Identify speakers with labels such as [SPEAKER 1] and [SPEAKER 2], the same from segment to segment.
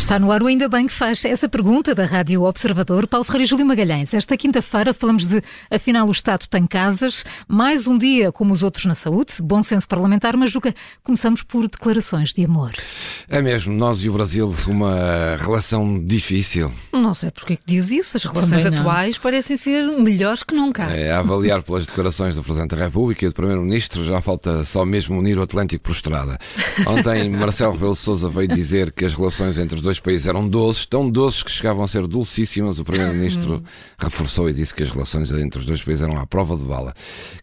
[SPEAKER 1] Está no ar o Ainda Bem que faz essa pergunta da Rádio Observador. Paulo Ferreira e Júlio Magalhães. Esta quinta-feira falamos de afinal o Estado tem casas, mais um dia como os outros na saúde, bom senso parlamentar, mas Juca, começamos por declarações de amor.
[SPEAKER 2] É mesmo, nós e o Brasil, uma relação difícil.
[SPEAKER 1] Não sei porque é que diz isso, as relações atuais parecem ser melhores que nunca.
[SPEAKER 2] É, a avaliar pelas declarações do Presidente da República e do Primeiro-Ministro, já falta só mesmo unir o Atlântico por estrada. Ontem, Marcelo Rebelo Sousa veio dizer que as relações entre os dois países eram doces, tão doces que chegavam a ser dulcíssimas. O Primeiro-Ministro reforçou e disse que as relações entre os dois países eram à prova de bala.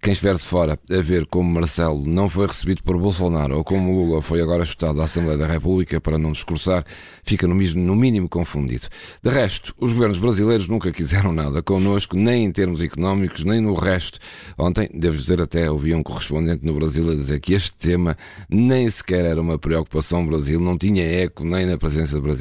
[SPEAKER 2] Quem estiver de fora a ver como Marcelo não foi recebido por Bolsonaro ou como Lula foi agora chutado da Assembleia da República para não discursar, fica no mínimo, no mínimo confundido. De resto, os governos brasileiros nunca quiseram nada connosco, nem em termos económicos, nem no resto. Ontem, devo dizer, até ouvi um correspondente no Brasil a dizer que este tema nem sequer era uma preocupação Brasil, não tinha eco nem na presença brasileira,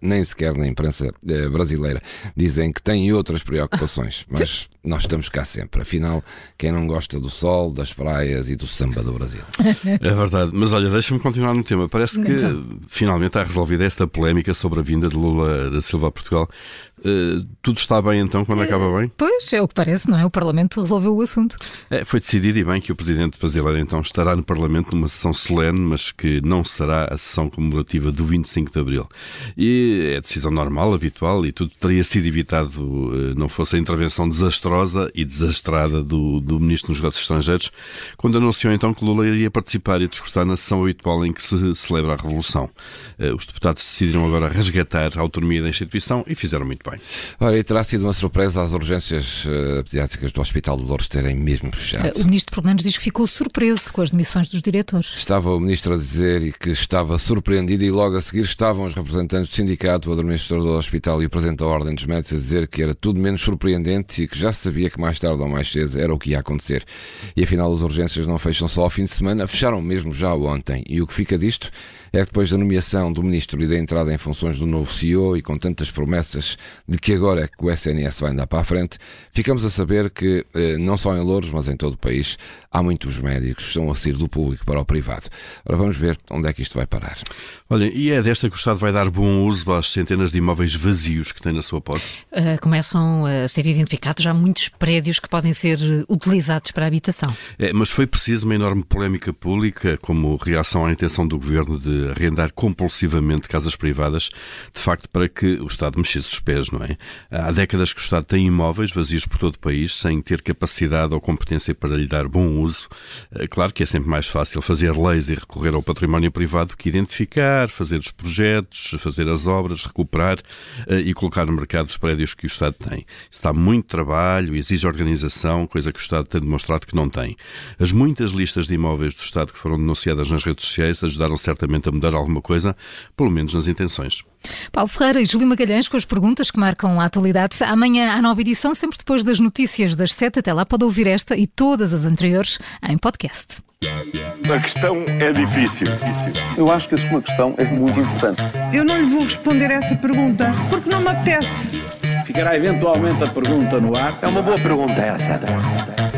[SPEAKER 2] nem sequer na imprensa eh, brasileira. Dizem que têm outras preocupações, mas nós estamos cá sempre. Afinal, quem não gosta do sol, das praias e do samba do Brasil?
[SPEAKER 3] É verdade. Mas olha, deixa-me continuar no tema. Parece que
[SPEAKER 1] Então.
[SPEAKER 3] finalmente está resolvida esta polémica sobre a vinda de Lula da Silva a Portugal. Eh, tudo está bem então quando acaba bem?
[SPEAKER 1] Pois, é o que parece, não é? O Parlamento resolveu o assunto.
[SPEAKER 3] É, foi decidido e bem que o presidente brasileiro então estará no Parlamento numa sessão solene, mas que não será a sessão comemorativa do 25 de Abril. E é decisão normal, habitual, e tudo teria sido evitado eh, não fosse a intervenção desastrosa e desastrada do, do Ministro dos Negócios Estrangeiros, quando anunciou então que Lula iria participar e discursar na sessão habitual em que se celebra a Revolução. Os deputados decidiram agora resgatar a autonomia da instituição e fizeram muito bem.
[SPEAKER 2] Ora, e terá sido uma surpresa as urgências eh, pediátricas do Hospital de Louros terem mesmo fechado.
[SPEAKER 1] O Ministro, pelo menos, diz que ficou surpreso com as demissões dos diretores.
[SPEAKER 2] Estava o ministro a dizer e que estava surpreendido e logo a seguir estavam os representantes do sindicato, o administrador do hospital e o presidente da Ordem dos Médicos a dizer que era tudo menos surpreendente e que já se sabia que mais tarde ou mais cedo era o que ia acontecer. E afinal as urgências não fecham só ao fim de semana, fecharam mesmo já ontem. E o que fica disto é que depois da nomeação do ministro e da entrada em funções do novo CEO e com tantas promessas de que agora é que o SNS vai andar para a frente, ficamos a saber que eh, não só em Louros, mas em todo o país, há muitos médicos que estão a sair do público para o privado. Ora, vamos ver onde é que isto vai parar.
[SPEAKER 3] Olha, e é desta que o Estado vai dar bom uso às centenas de imóveis vazios que tem na sua posse?
[SPEAKER 1] Uh, começam a ser identificados já muitos prédios que podem ser uh, utilizados para a habitação.
[SPEAKER 3] É, mas foi preciso uma enorme polémica pública como reação à intenção do governo de arrendar compulsivamente casas privadas, de facto, para que o Estado mexesse os pés, não é? Há décadas que o Estado tem imóveis vazios por todo o país, sem ter capacidade ou competência para lhe dar bom uso. É, Claro que é sempre mais fácil fazer leis e recorrer ao património privado que identificar, fazer os projetos, fazer as obras, recuperar eh, e colocar no mercado os prédios que o Estado tem. Isso dá muito trabalho, exige organização, coisa que o Estado tem demonstrado que não tem. As muitas listas de imóveis do Estado que foram denunciadas nas redes sociais ajudaram certamente a mudar alguma coisa, pelo menos nas intenções.
[SPEAKER 1] Paulo Ferreira e Júlio Magalhães com as perguntas que marcam a atualidade. Amanhã há nova edição, sempre depois das notícias das sete. Até lá pode ouvir esta e todas as anteriores em podcast.
[SPEAKER 4] A questão é difícil.
[SPEAKER 5] Eu acho que a sua questão é muito importante.
[SPEAKER 6] Eu não lhe vou responder essa pergunta porque não me apetece.
[SPEAKER 7] Ficará eventualmente a pergunta no ar.
[SPEAKER 5] É uma boa pergunta essa.